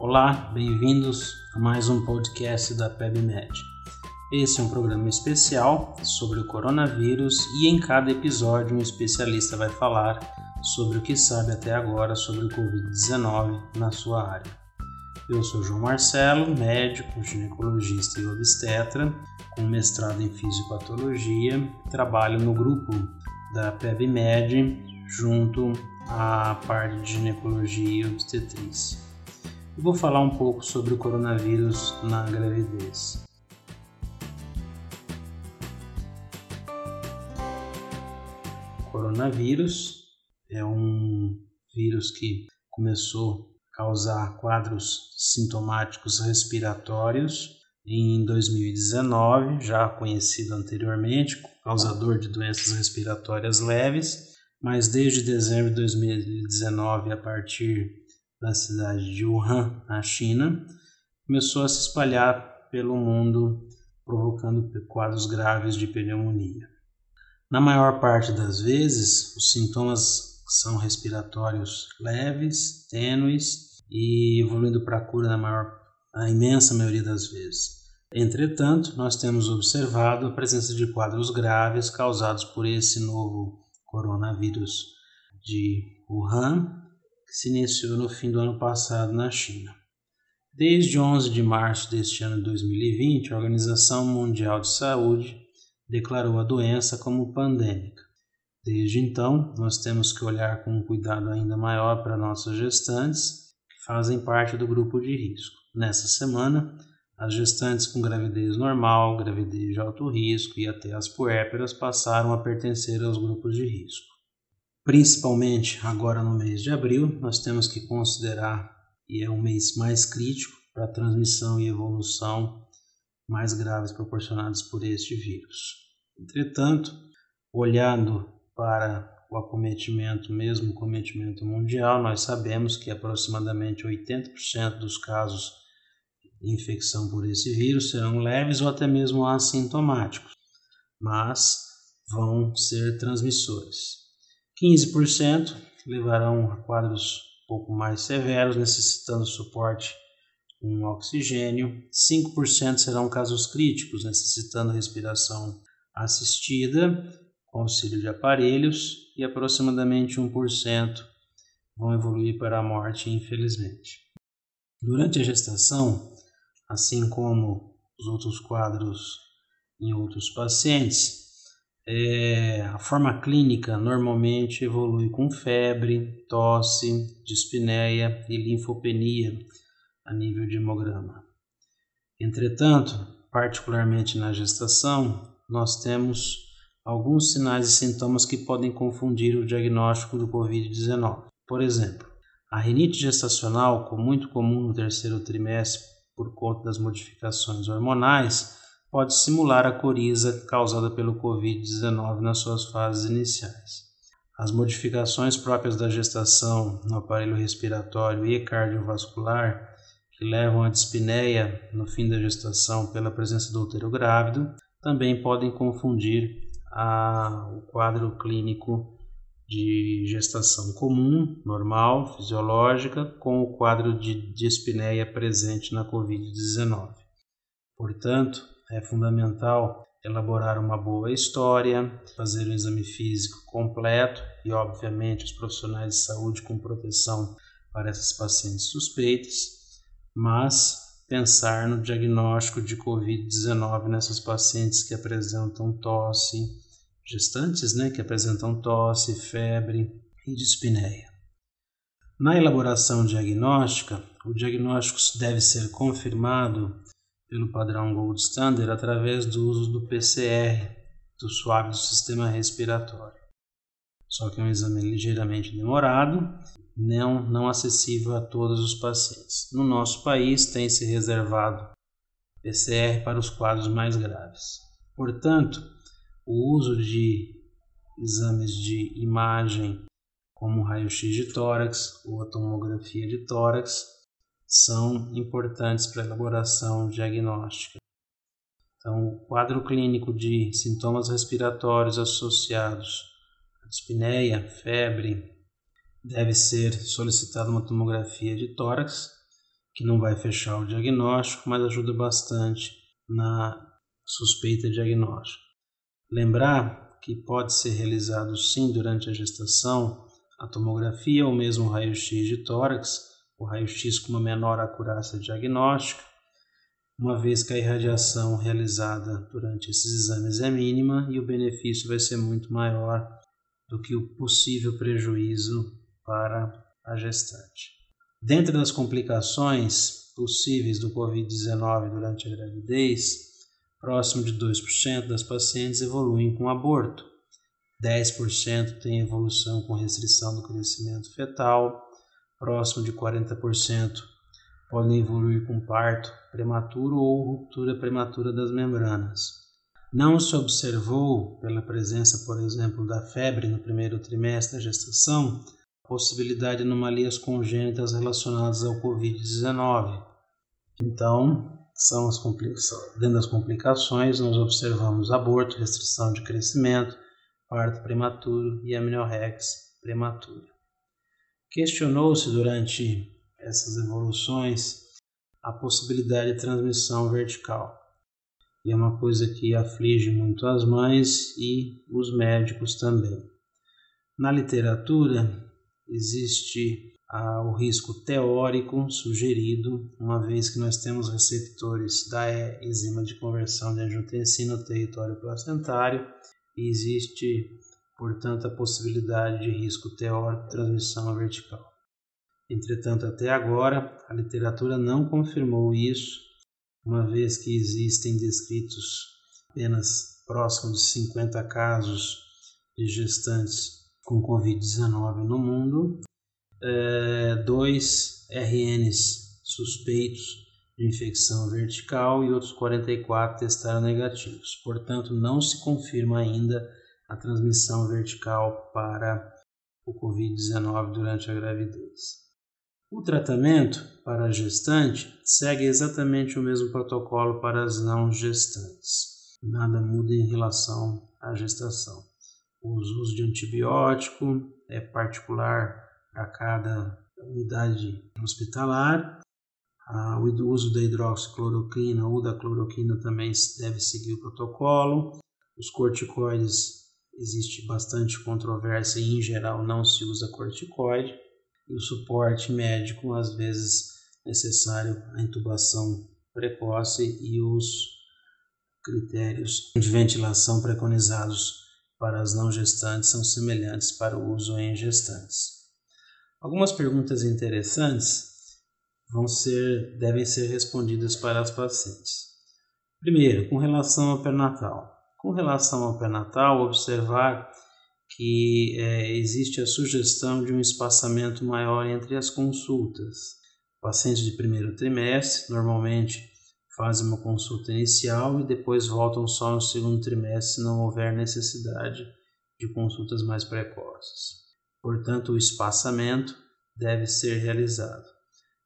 Olá, bem-vindos a mais um podcast da PebMed. Esse é um programa especial sobre o coronavírus e em cada episódio um especialista vai falar sobre o que sabe até agora sobre o Covid-19 na sua área. Eu sou João Marcelo, médico, ginecologista e obstetra, com mestrado em fisiopatologia, trabalho no grupo da PebMed junto à parte de ginecologia e obstetrícia. Vou falar um pouco sobre o coronavírus na gravidez. O coronavírus é um vírus que começou a causar quadros sintomáticos respiratórios em 2019, já conhecido anteriormente, causador de doenças respiratórias leves, mas desde dezembro de 2019, a partir da cidade de Wuhan, na China, começou a se espalhar pelo mundo, provocando quadros graves de pneumonia. Na maior parte das vezes, os sintomas são respiratórios leves, tênues e evoluindo para a cura na maior, a imensa maioria das vezes. Entretanto, nós temos observado a presença de quadros graves causados por esse novo coronavírus de Wuhan, que se iniciou no fim do ano passado na China. Desde 11 de março deste ano de 2020, a Organização Mundial de Saúde declarou a doença como pandêmica. Desde então, nós temos que olhar com um cuidado ainda maior para nossas gestantes, que fazem parte do grupo de risco. Nessa semana, as gestantes com gravidez normal, gravidez de alto risco e até as puérperas passaram a pertencer aos grupos de risco. Principalmente agora no mês de abril, nós temos que considerar e é um mês mais crítico para a transmissão e evolução mais graves proporcionadas por este vírus. Entretanto, olhando para o acometimento, mesmo o acometimento mundial, nós sabemos que aproximadamente 80% dos casos infecção por esse vírus serão leves ou até mesmo assintomáticos, mas vão ser transmissores. 15% levarão a quadros um pouco mais severos, necessitando suporte com oxigênio. 5% serão casos críticos, necessitando respiração assistida com auxílio de aparelhos e aproximadamente 1% vão evoluir para a morte, infelizmente. Durante a gestação, assim como os outros quadros em outros pacientes, é, a forma clínica normalmente evolui com febre, tosse, dispneia e linfopenia a nível de hemograma. Entretanto, particularmente na gestação, nós temos alguns sinais e sintomas que podem confundir o diagnóstico do Covid-19. Por exemplo, a rinite gestacional, muito comum no terceiro trimestre, por conta das modificações hormonais, pode simular a coriza causada pelo Covid-19 nas suas fases iniciais. As modificações próprias da gestação no aparelho respiratório e cardiovascular, que levam à dispneia no fim da gestação pela presença do útero grávido, também podem confundir a, o quadro clínico de gestação comum, normal, fisiológica, com o quadro de dispneia presente na Covid-19. Portanto, é fundamental elaborar uma boa história, fazer um exame físico completo e, obviamente, os profissionais de saúde com proteção para essas pacientes suspeitas, mas pensar no diagnóstico de Covid-19 nessas pacientes que apresentam tosse, gestantes né, que apresentam tosse, febre e dispneia. Na elaboração diagnóstica, o diagnóstico deve ser confirmado pelo padrão Gold Standard através do uso do PCR, do suave do sistema respiratório. Só que é um exame ligeiramente demorado, não, não acessível a todos os pacientes. No nosso país, tem se reservado PCR para os quadros mais graves. Portanto, o uso de exames de imagem, como raio-x de tórax ou a tomografia de tórax, são importantes para a elaboração diagnóstica. Então, o quadro clínico de sintomas respiratórios associados à dispneia, febre, deve ser solicitada uma tomografia de tórax que não vai fechar o diagnóstico, mas ajuda bastante na suspeita diagnóstica. Lembrar que pode ser realizado sim durante a gestação a tomografia ou mesmo raio-x de tórax, o raio-x com uma menor acurácia diagnóstica, uma vez que a irradiação realizada durante esses exames é mínima e o benefício vai ser muito maior do que o possível prejuízo para a gestante. Dentre das complicações possíveis do Covid-19 durante a gravidez, próximo de 2% das pacientes evoluem com aborto, 10% têm evolução com restrição do crescimento fetal, próximo de 40% podem evoluir com parto prematuro ou ruptura prematura das membranas. Não se observou, pela presença, por exemplo, da febre no primeiro trimestre da gestação, possibilidade de anomalias congênitas relacionadas ao Covid-19. Então, são as dentro das complicações, nós observamos aborto, restrição de crescimento, parto prematuro e amniorrex prematura. Questionou-se durante essas evoluções a possibilidade de transmissão vertical. E é uma coisa que aflige muito as mães e os médicos também. Na literatura, existe ah, o risco teórico sugerido, uma vez que nós temos receptores da enzima de conversão de angiotensina no território placentário e existe, portanto, a possibilidade de risco teórico de transmissão vertical. Entretanto, até agora, a literatura não confirmou isso, uma vez que existem descritos apenas próximo de 50 casos de gestantes com Covid-19 no mundo, é, dois RNs suspeitos de infecção vertical e outros 44 testaram negativos. Portanto, não se confirma ainda a transmissão vertical para o Covid-19 durante a gravidez. O tratamento para a gestante segue exatamente o mesmo protocolo para as não gestantes. Nada muda em relação à gestação. O uso de antibiótico é particular a cada unidade hospitalar. O uso da hidroxicloroquina ou da cloroquina também deve seguir o protocolo. Os corticoides, existe bastante controvérsia e, em geral, não se usa corticoide e o suporte médico, às vezes necessário a intubação precoce e os critérios de ventilação preconizados para as não gestantes são semelhantes para o uso em gestantes. Algumas perguntas interessantes vão ser, devem ser respondidas para as pacientes. Primeiro, com relação ao pré-natal. Com relação ao pré-natal, observar que é, existe a sugestão de um espaçamento maior entre as consultas. Pacientes de primeiro trimestre normalmente fazem uma consulta inicial e depois voltam só no segundo trimestre se não houver necessidade de consultas mais precoces. Portanto, o espaçamento deve ser realizado.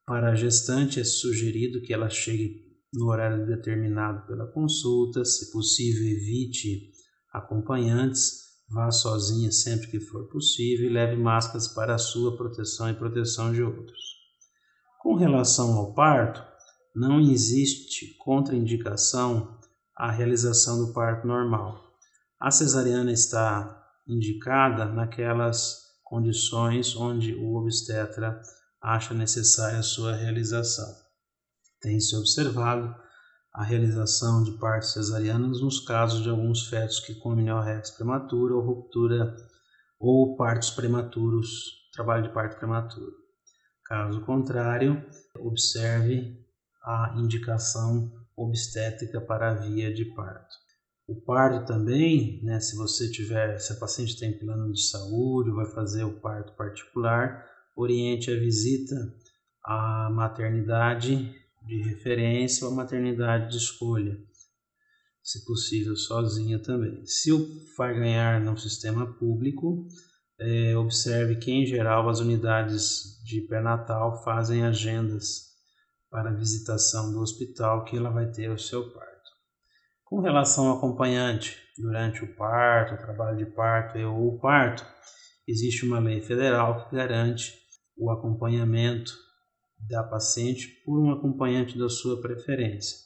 Para a gestante é sugerido que ela chegue no horário determinado pela consulta, se possível evite acompanhantes Vá sozinha sempre que for possível e leve máscaras para sua proteção e proteção de outros. Com relação ao parto, não existe contraindicação à realização do parto normal. A cesariana está indicada naquelas condições onde o obstetra acha necessária a sua realização. Tem-se observado a realização de partos cesarianos nos casos de alguns fetos que com rex prematura ou ruptura ou partos prematuros, trabalho de parto prematuro. Caso contrário, observe a indicação obstétrica para a via de parto. O parto também, né, se você tiver, se a paciente tem plano de saúde, vai fazer o parto particular, oriente a visita à maternidade de referência ou a maternidade de escolha, se possível sozinha também. Se o ganhar no sistema público, é, observe que em geral as unidades de pré-natal fazem agendas para visitação do hospital que ela vai ter o seu parto. Com relação ao acompanhante durante o parto, o trabalho de parto ou o parto, existe uma lei federal que garante o acompanhamento da paciente por um acompanhante da sua preferência.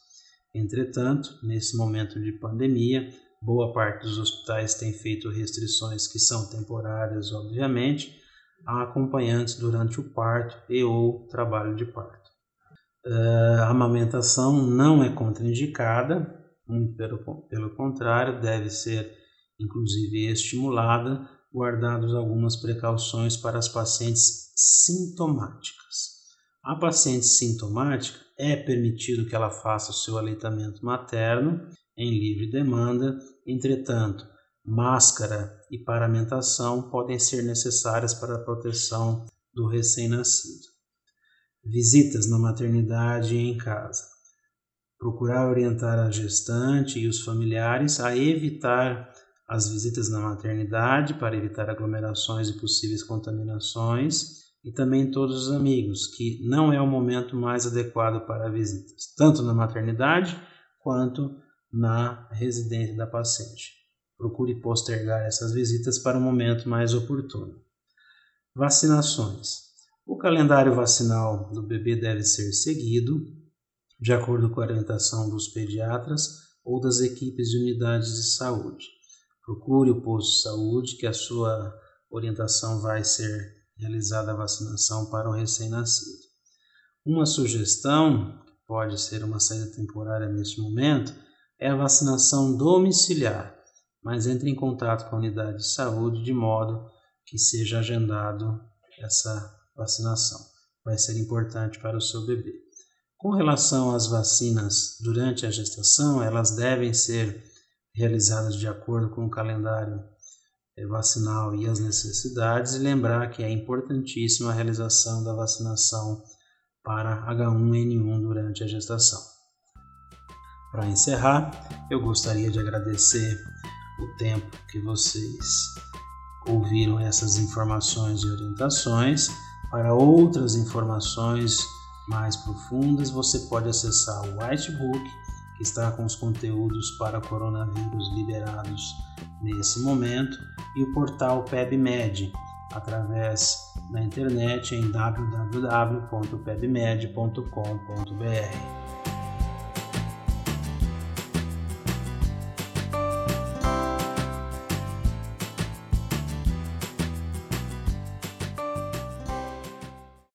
Entretanto, nesse momento de pandemia, boa parte dos hospitais tem feito restrições que são temporárias, obviamente, a acompanhantes durante o parto e ou trabalho de parto. Uh, a amamentação não é contraindicada, pelo, pelo contrário, deve ser inclusive estimulada, guardados algumas precauções para as pacientes sintomáticas. A paciente sintomática é permitido que ela faça o seu aleitamento materno em livre demanda, entretanto, máscara e paramentação podem ser necessárias para a proteção do recém-nascido. Visitas na maternidade e em casa. Procurar orientar a gestante e os familiares a evitar as visitas na maternidade para evitar aglomerações e possíveis contaminações e também todos os amigos, que não é o momento mais adequado para visitas, tanto na maternidade quanto na residência da paciente. Procure postergar essas visitas para um momento mais oportuno. Vacinações. O calendário vacinal do bebê deve ser seguido de acordo com a orientação dos pediatras ou das equipes de unidades de saúde. Procure o posto de saúde que a sua orientação vai ser realizada a vacinação para o recém-nascido. Uma sugestão, que pode ser uma saída temporária neste momento, é a vacinação domiciliar, mas entre em contato com a unidade de saúde de modo que seja agendado essa vacinação. Vai ser importante para o seu bebê. Com relação às vacinas durante a gestação, elas devem ser realizadas de acordo com o calendário vacinal e as necessidades, e lembrar que é importantíssima a realização da vacinação para H1N1 durante a gestação. Para encerrar, eu gostaria de agradecer o tempo que vocês ouviram essas informações e orientações. Para outras informações mais profundas, você pode acessar o Whitebook que está com os conteúdos para coronavírus liberados nesse momento, e o portal PebMed, através da internet em www.pebmed.com.br.